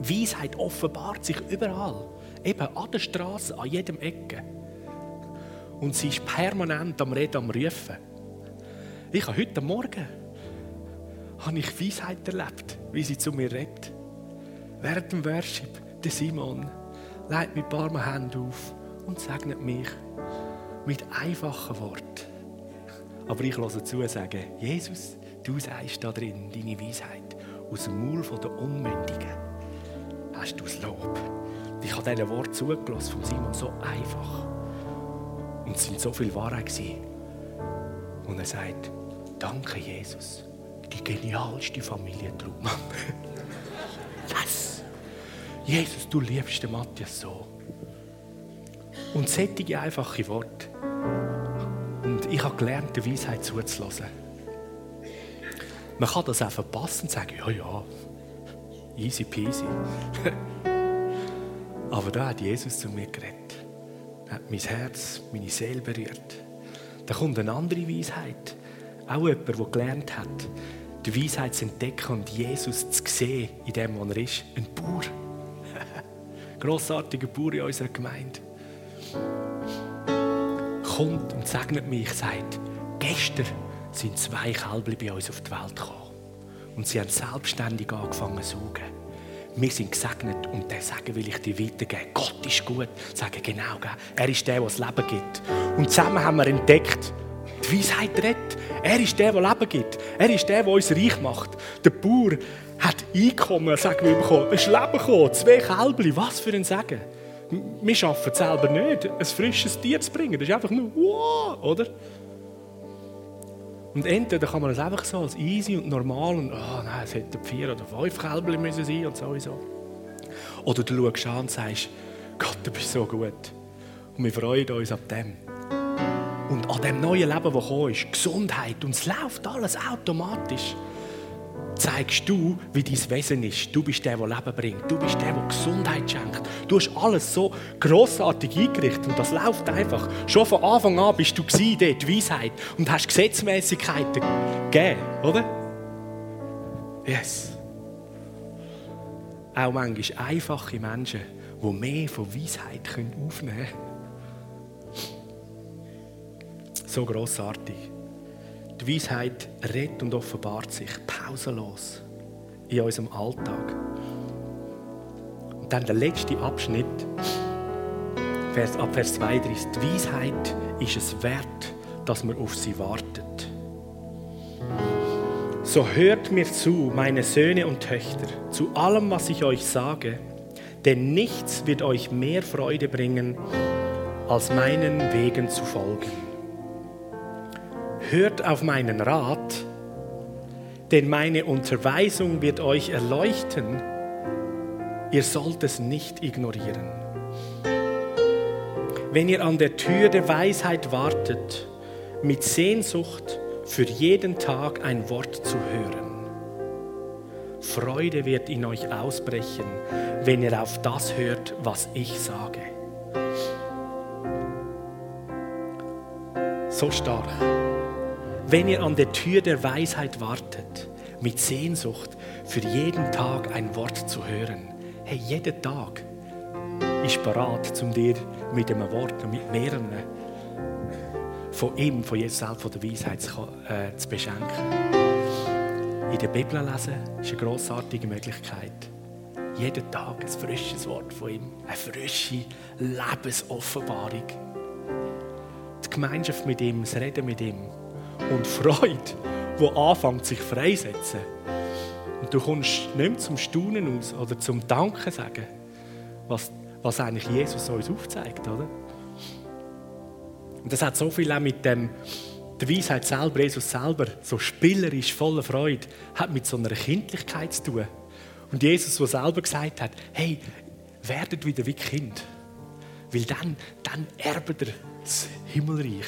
Weisheit offenbart sich überall. Eben an der Straße, an jedem Ecke. Und sie ist permanent am Reden, am Rufen. Ich habe heute Morgen habe ich Weisheit erlebt, wie sie zu mir redet. Während dem Worship, der Simon, legt mit ein paar Hände auf und segnet mich mit einfachen Worten. Aber ich höre zu und sage, Jesus, du sagst da drin deine Weisheit aus dem Maul der Unmündigen. Hast du das Lob? Ich habe diesen Wort zugelassen von Simon so einfach. Und es sind so viel Wahrheit gewesen. Und er sagt, danke Jesus, die genialste Familie Traumann. Was? Jesus, du liebst den Matthias so. Und sättige einfache Worte. Und ich habe gelernt, der Weisheit zuzulassen. Man kann das auch verpassen und sagen, ja, ja, easy peasy. Aber da hat Jesus zu mir geredet. Er hat mein Herz, meine Seele berührt. Da kommt eine andere Weisheit. Auch jemand, der gelernt hat, die Weisheit zu entdecken und Jesus zu sehen in dem, was er ist. Ein Bauer. Grossartiger Bauer in unserer Gemeinde. Kommt und segnet mich, sagt, gestern sind zwei Kälber bei uns auf die Welt gekommen. Und sie haben selbstständig angefangen zu saugen. Wir sind gesegnet und der Segen will ich dir weitergeben. Gott ist gut. Sagen genau, er ist der, der das Leben gibt. Und zusammen haben wir entdeckt, die Weisheit redet. Er ist der, der Leben gibt. Er ist der, der uns reich macht. Der Bauer hat Einkommen, sagen wir, bekommen. Ist Leben gekommen, zwei Kälbchen. Was für ein Segen. Wir es selber nicht, ein frisches Tier zu bringen. Das ist einfach nur wow, oder? Und entweder kann man es einfach so als easy und normal und oh nein, es hätten vier oder fünf Kälbchen müssen sein und sowieso. Oder du schaust an und sagst, Gott, du bist so gut. Und wir freuen uns ab dem. Und an dem neuen Leben, das gekommen ist, Gesundheit und es läuft alles automatisch zeigst du, wie dein Wesen ist. Du bist der, der Leben bringt. Du bist der, der Gesundheit schenkt. Du hast alles so grossartig eingerichtet und das läuft einfach. Schon von Anfang an bist du dort, Weisheit und hast Gesetzmäßigkeiten gegeben, oder? Yes. Auch manchmal einfache Menschen, die mehr von Weisheit aufnehmen können. So grossartig. Die Weisheit redet und offenbart sich pausenlos in unserem Alltag. Und dann der letzte Abschnitt, Vers, ab Vers 32. Die Weisheit ist es wert, dass man auf sie wartet. So hört mir zu, meine Söhne und Töchter, zu allem, was ich euch sage, denn nichts wird euch mehr Freude bringen, als meinen Wegen zu folgen. Hört auf meinen Rat, denn meine Unterweisung wird euch erleuchten. Ihr sollt es nicht ignorieren. Wenn ihr an der Tür der Weisheit wartet, mit Sehnsucht für jeden Tag ein Wort zu hören. Freude wird in euch ausbrechen, wenn ihr auf das hört, was ich sage. So stark. Wenn ihr an der Tür der Weisheit wartet, mit Sehnsucht für jeden Tag ein Wort zu hören. Hey, jeden Tag ist bereit, um dir mit einem Wort mit mehreren von ihm, von Jesus selbst, von der Weisheit zu, äh, zu beschenken. In der Bibel lesen ist eine grossartige Möglichkeit. Jeden Tag ein frisches Wort von ihm, eine frische Lebensoffenbarung. Die Gemeinschaft mit ihm, das Reden mit ihm und Freude, die anfängt sich freisetzen. Und du kommst nicht mehr zum Staunen aus oder zum Danken sagen, was, was eigentlich Jesus uns aufzeigt, oder? Und das hat so viel auch mit dem, der Weisheit selber, Jesus selber, so spielerisch, voller Freude, hat mit so einer Kindlichkeit zu tun. Und Jesus, der selber gesagt hat, hey, werdet wieder wie Kind. Weil dann, dann erbt ihr das Himmelreich.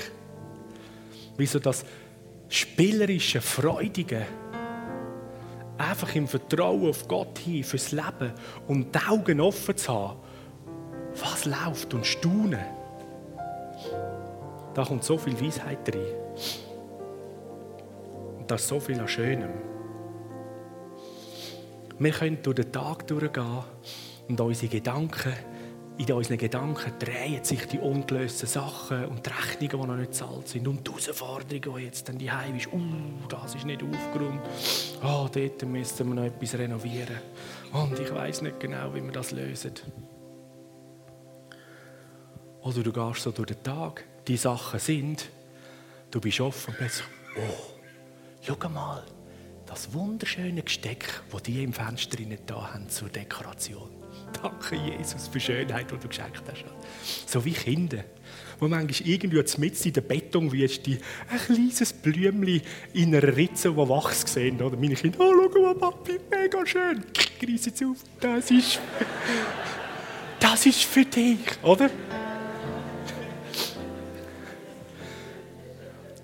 Wie so das spielerische, freudige, einfach im Vertrauen auf Gott hin, fürs Leben und die Augen offen zu haben, was läuft und staunen. Da kommt so viel Weisheit rein. Und da ist so viel an Schönem. Wir können durch den Tag durchgehen und unsere Gedanken, in unseren Gedanken drehen sich die ungelösten Sachen und die Rechnungen, die noch nicht zahlt sind und die Herausforderungen, die jetzt dann die Heim ist. Uh, das ist nicht aufgeräumt. Oh, dort müssen wir noch etwas renovieren. Und ich weiß nicht genau, wie wir das lösen. Oder du gehst so durch den Tag die Sachen sind, du bist offen und plötzlich, oh, schau mal, das wunderschöne Gesteck, das die im Fenster da haben zur Dekoration. Danke, Jesus, für die Schönheit, die du geschenkt hast. So wie Kinder, wo manchmal irgendwie mit in der Betonwüste ein kleines Blümchen in einer Ritze, die wachs sehen. Oder meine Kinder, oh, schau mal, Papi, mega schön. Reiss jetzt auf, das ist, das ist für dich, oder?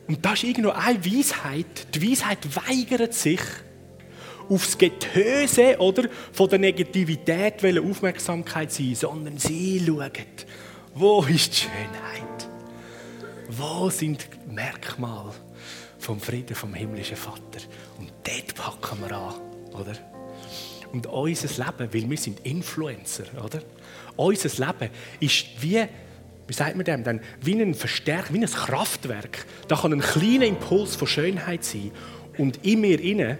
Und das ist irgendwo eine Weisheit. Die Weisheit weigert sich, aufs Getöse oder von der Negativität Aufmerksamkeit sein, sondern sie schauen, wo ist die Schönheit? Wo sind die Merkmale vom Frieden vom himmlischen Vater? Und dort packen wir an, oder? Und unser Leben, weil wir sind Influencer, oder? Unser Leben ist wie wie sagt man dem dann, wie ein Verstärker, wie ein Kraftwerk. Da kann ein kleiner Impuls von Schönheit sein. Und in mir inne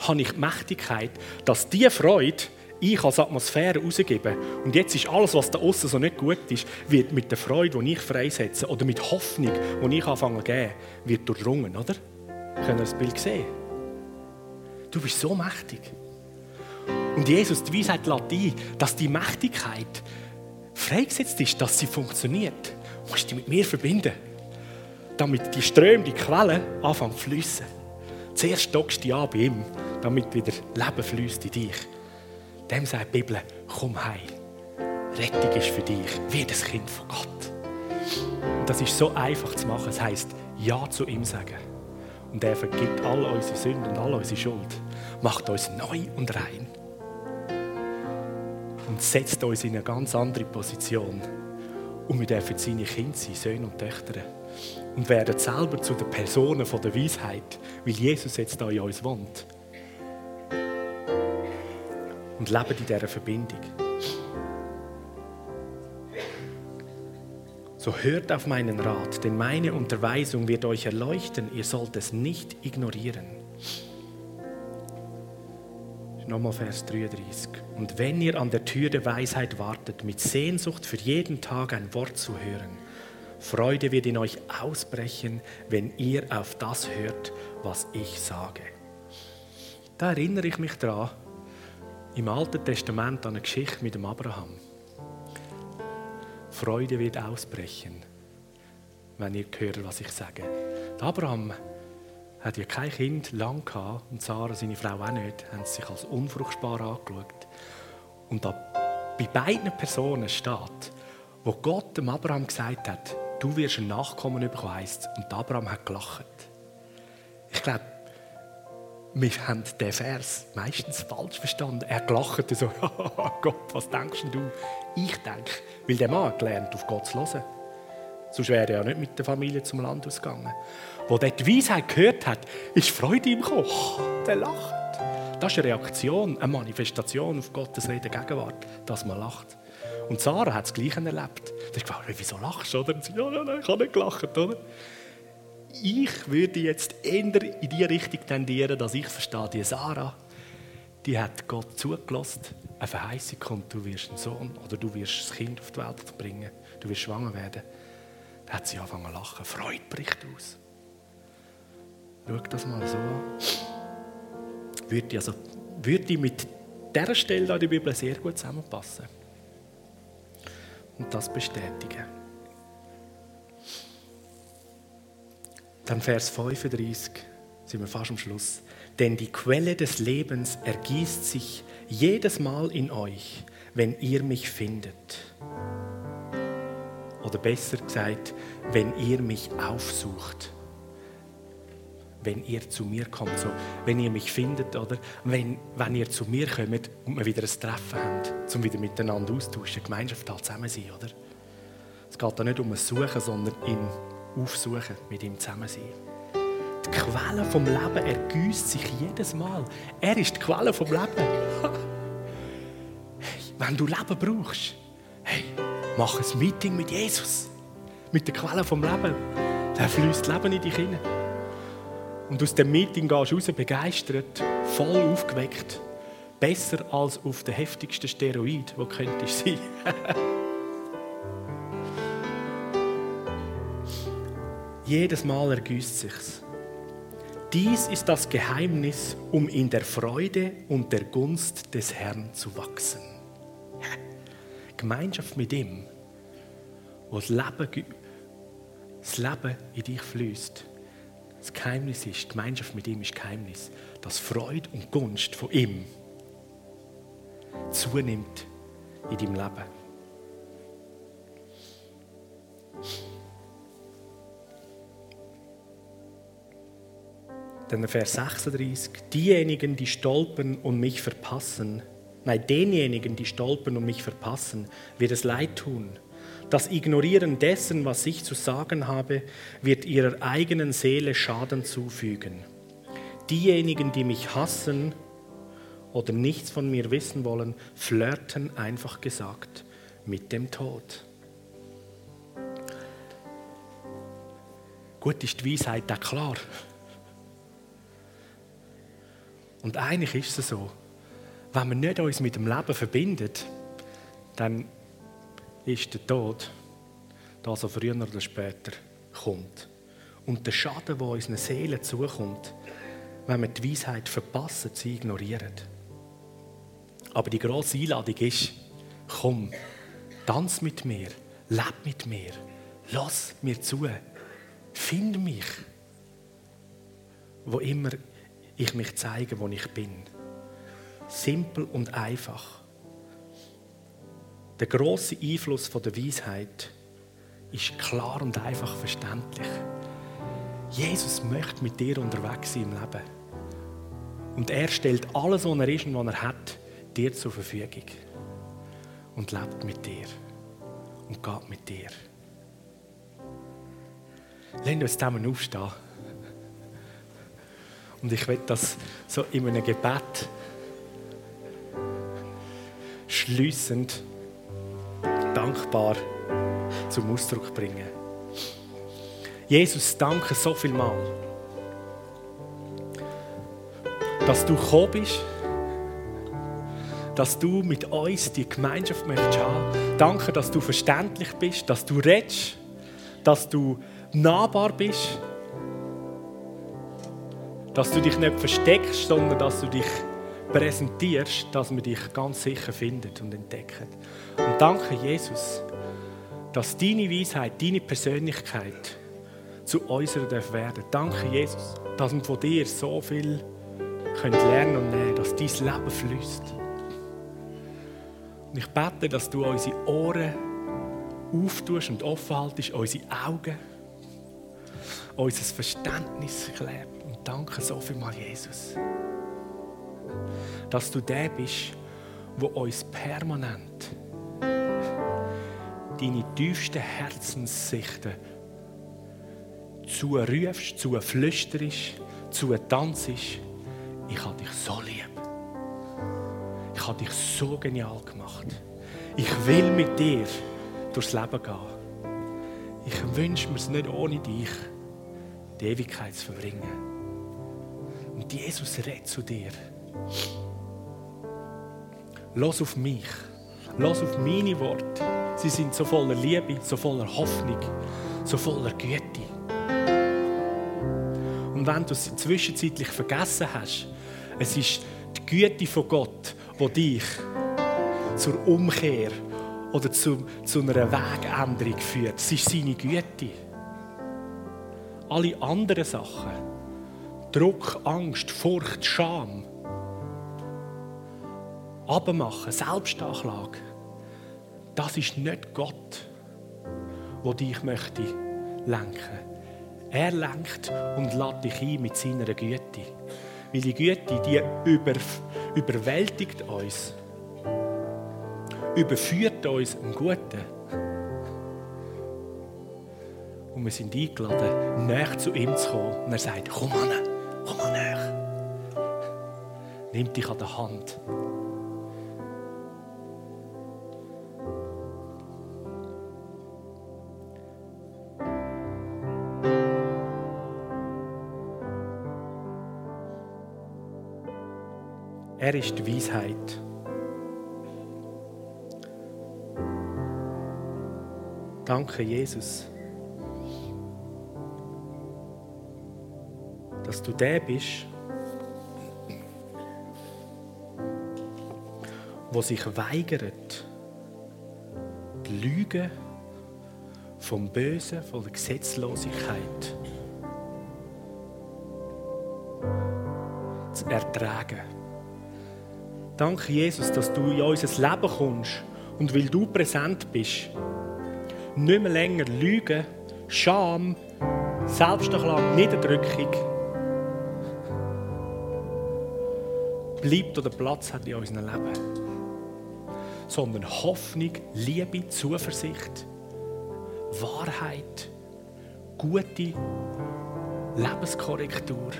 habe ich die Mächtigkeit, dass diese Freude ich als Atmosphäre rausgebe. Und jetzt ist alles, was da außen so nicht gut ist, wird mit der Freude, die ich freisetze, oder mit Hoffnung, die ich anfange zu geben, wird durchdrungen, oder? Können wir das Bild sehen? Du bist so mächtig. Und Jesus, die Weisheit lädt ein, dass die Mächtigkeit freigesetzt ist, dass sie funktioniert, musst du dich mit mir verbinden. Damit die Ströme, die Quellen anfangen zu fließen. Zuerst stockst du dich an bei ihm, damit wieder Leben fließt in dich. Dem sagt die Bibel, komm heim. Rettung ist für dich, wie das Kind von Gott. Und das ist so einfach zu machen. Es heißt Ja zu ihm sagen. Und er vergibt all unsere Sünden und all unsere Schuld. Macht uns neu und rein und setzt uns in eine ganz andere Position. Und wir dürfen seine Kinder sein, Söhne und Töchter. Und werden selber zu den Personen der Weisheit, weil Jesus jetzt da in uns wohnt. Und leben in dieser Verbindung. So hört auf meinen Rat, denn meine Unterweisung wird euch erleuchten. Ihr sollt es nicht ignorieren. Nochmal Vers 33. Und wenn ihr an der Tür der Weisheit wartet, mit Sehnsucht für jeden Tag ein Wort zu hören, Freude wird in euch ausbrechen, wenn ihr auf das hört, was ich sage. Da erinnere ich mich daran, im Alten Testament an eine Geschichte mit dem Abraham. Freude wird ausbrechen, wenn ihr hört, was ich sage. Der Abraham hat ja kein Kind lang gehabt und Sarah, seine Frau, auch nicht, haben sich als unfruchtbar angeschaut. Und da bei beiden Personen steht, wo Gott dem Abraham gesagt hat, du wirst ein Nachkommen bekommen, heisst Und Abraham hat gelacht. Ich glaube, wir haben den Vers meistens falsch verstanden. Er gelacht so, Gott, was denkst du? Ich denke, weil der Mann gelernt, auf Gott zu hören. Sonst wäre er ja nicht mit der Familie zum Land ausgegangen. Wo der die Weisheit gehört hat, ist Freude gekommen. Oh, der lacht. Das ist eine Reaktion, eine Manifestation auf Gottes Reden Gegenwart, dass man lacht. Und Sarah hat das Gleiche erlebt. Sie hat gefragt, wieso lachst du? Oder? Und sie, ja, nein, ich habe nicht gelacht. Oder? Ich würde jetzt eher in die Richtung tendieren, dass ich verstehe, die Sarah, die hat Gott zugelassen, eine Verheißung kommt, du wirst einen Sohn oder du wirst das Kind auf die Welt bringen, du wirst schwanger werden. Da hat sie angefangen zu lachen. Freude bricht aus. Schau das mal so an. Würde, also, würde mit dieser Stelle in der Bibel sehr gut zusammenpassen. Und das bestätigen. Dann Vers 35, sind wir fast am Schluss. Denn die Quelle des Lebens ergießt sich jedes Mal in euch, wenn ihr mich findet. Oder besser gesagt, wenn ihr mich aufsucht. Wenn ihr zu mir kommt, so, wenn ihr mich findet, oder wenn, wenn ihr zu mir kommt und wir wieder ein Treffen haben, um wieder miteinander austauschen, Gemeinschaft halt zusammen sein, oder? Es geht da nicht um ein Suchen, sondern im Aufsuchen, mit ihm zusammen sein. Die Quelle vom Leben ergüsst sich jedes Mal. Er ist die Quelle vom Leben. hey, wenn du Leben brauchst, hey, Mach ein Meeting mit Jesus, mit der Quelle vom Leben. Der fließt Leben in dich hinein. Und aus dem Meeting gehst du raus begeistert, voll aufgeweckt. Besser als auf der heftigsten Steroid, wo könntest sein. Jedes Mal ergüßt sich's. Dies ist das Geheimnis, um in der Freude und der Gunst des Herrn zu wachsen. Gemeinschaft mit ihm, wo das Leben, das Leben in dich fließt. Das Geheimnis ist, die Gemeinschaft mit ihm ist Geheimnis, dass Freude und Gunst von ihm zunimmt in deinem Leben. Dann Vers 36. Diejenigen, die stolpern und mich verpassen, Nein, denjenigen, die stolpern und mich verpassen, wird es leid tun. Das Ignorieren dessen, was ich zu sagen habe, wird ihrer eigenen Seele Schaden zufügen. Diejenigen, die mich hassen oder nichts von mir wissen wollen, flirten einfach gesagt mit dem Tod. Gut ist die Weisheit auch klar. Und eigentlich ist es so, wenn wir nicht uns mit dem Leben verbindet, dann ist der Tod da so früher oder später kommt. Und der Schaden, der unseren Seelen zukommt, wenn wir die Weisheit verpassen, sie ignorieren. Aber die grosse Einladung ist, komm, tanz mit mir, leb mit mir, lass mir zu, find mich, wo immer ich mich zeige, wo ich bin. Simpel und einfach. Der große Einfluss der Weisheit ist klar und einfach verständlich. Jesus möchte mit dir unterwegs sein im Leben. Und er stellt alles, was er ist und was er hat, dir zur Verfügung. Und lebt mit dir. Und geht mit dir. Lass uns zusammen aufstehen. Und ich will das so in einem Gebet schließend dankbar zum Ausdruck bringen. Jesus, danke so viel mal, dass du gekommen bist, dass du mit uns die Gemeinschaft möchtest haben. Danke, dass du verständlich bist, dass du redest, dass du nahbar bist, dass du dich nicht versteckst, sondern dass du dich präsentierst, dass man dich ganz sicher findet und entdeckt. Und danke, Jesus, dass deine Weisheit, deine Persönlichkeit zu unserer darf werden. Danke, Jesus, dass wir von dir so viel können lernen und nehmen, dass dein Leben fließt. Und ich bete, dass du unsere Ohren auftust und offen haltest, unsere Augen, unser Verständnis klebst. Und danke so viel mal, Jesus, dass du der bist, wo uns permanent deine tiefsten Herzenssichten zurufst, zuflüsterst, zutanzst. Ich habe dich so lieb. Ich habe dich so genial gemacht. Ich will mit dir durchs Leben gehen. Ich wünsche mir es nicht ohne dich, die Ewigkeit zu verbringen. Und Jesus redet zu dir. Los auf mich. Los auf meine Worte. Sie sind so voller Liebe, so voller Hoffnung, so voller Güte. Und wenn du es zwischenzeitlich vergessen hast, es ist die Güte von Gott, die dich zur Umkehr oder zu, zu einer Wegänderung führt. Es ist seine Güte. Alle anderen Sachen, Druck, Angst, Furcht, Scham, Abmachen, Selbstanklage, das ist nicht Gott, der dich möchte lenken. Er lenkt und lädt dich ein mit seiner Güte. Weil die Güte, die über, überwältigt uns, überführt uns im Guten. Und wir sind eingeladen, näher zu ihm zu kommen. Und er sagt, komm an, komm an näher. Nimm dich an der Hand. Er ist die Weisheit. Danke, Jesus, dass du der bist, wo sich weigert, die Lüge vom Bösen, von der Gesetzlosigkeit zu ertragen. Danke, Jesus, dass du in unser Leben kommst und weil du präsent bist, nicht mehr länger Lügen, Scham, Selbstanklage, Niederdrückung bleibt oder Platz hat in unserem Leben. Sondern Hoffnung, Liebe, Zuversicht, Wahrheit, gute Lebenskorrektur,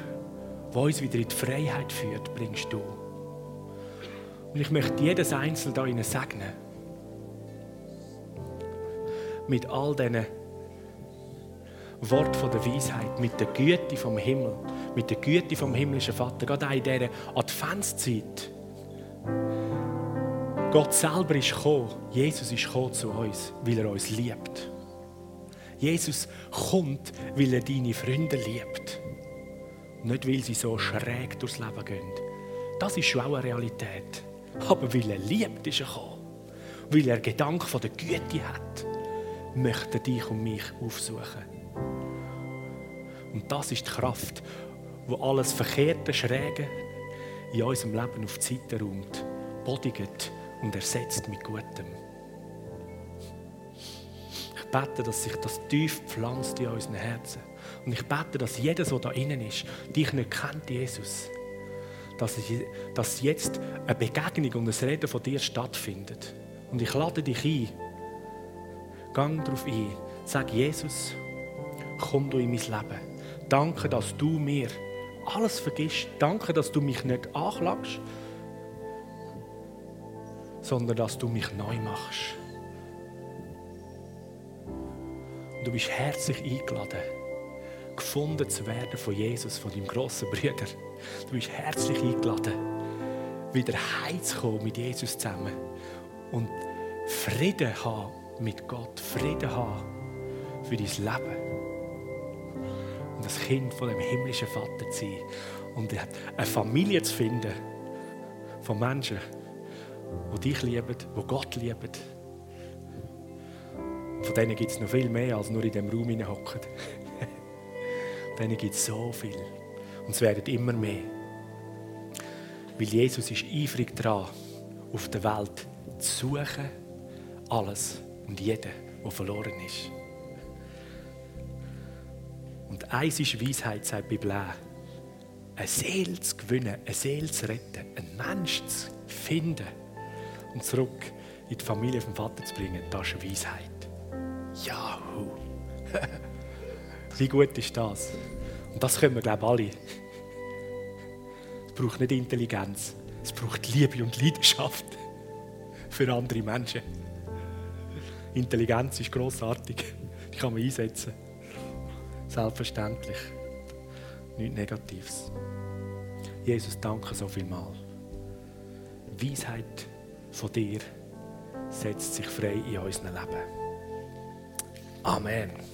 die uns wieder in die Freiheit führt, bringst du. Und ich möchte jedes Einzelne da Ihnen segnen. Mit all diesen Worten der Weisheit, mit der Güte vom Himmel, mit der Güte vom himmlischen Vater, gerade auch in dieser Adventszeit. Gott selber ist gekommen, Jesus ist gekommen zu uns, weil er uns liebt. Jesus kommt, weil er deine Freunde liebt. Nicht, weil sie so schräg durchs Leben gehen. Das ist schon auch eine Realität. Aber weil er liebt, ist er gekommen. Weil er Gedanken von der Güte hat, möchte er dich und mich aufsuchen. Und das ist die Kraft, wo alles Verkehrte, Schräge in unserem Leben auf die Seite räumt, bodigt und ersetzt mit Gutem. Ich bete, dass sich das tief pflanzt in unseren Herzen. Und ich bete, dass jeder, der da innen ist, dich nicht kennt, Jesus, dass, ich, dass jetzt eine Begegnung und ein Reden von dir stattfindet. Und ich lade dich ein, gang darauf ein, sag Jesus, komm du in mein Leben. Danke, dass du mir alles vergisst. Danke, dass du mich nicht anklagst, sondern dass du mich neu machst. Und du bist herzlich eingeladen, gefunden zu werden von Jesus, von deinem grossen Bruder. Du bist herzlich eingeladen, wieder heimzukommen mit Jesus zusammen und Frieden haben mit Gott, Frieden haben für dein Leben. Und das Kind von dem himmlischen Vater zu sein. Und eine Familie zu finden von Menschen, die dich lieben, die Gott lieben. Von denen gibt es noch viel mehr, als nur in diesem Raum hocken. denen gibt es so viel. Und es werden immer mehr. Weil Jesus ist eifrig dran, auf der Welt zu suchen, alles und jeden, der verloren ist. Und eins ist Weisheit, sagt die Bibel auch. Eine Seele zu gewinnen, eine Seele zu retten, einen Menschen zu finden und zurück in die Familie vom Vater zu bringen, das ist Weisheit. Jahu! Wie gut ist das? Und das können wir, glaube ich, alle. Es braucht nicht Intelligenz, es braucht Liebe und Leidenschaft für andere Menschen. Intelligenz ist großartig, die kann man einsetzen. Selbstverständlich. Nichts Negatives. Jesus, danke so viel mal. Weisheit von dir setzt sich frei in unserem Leben. Amen.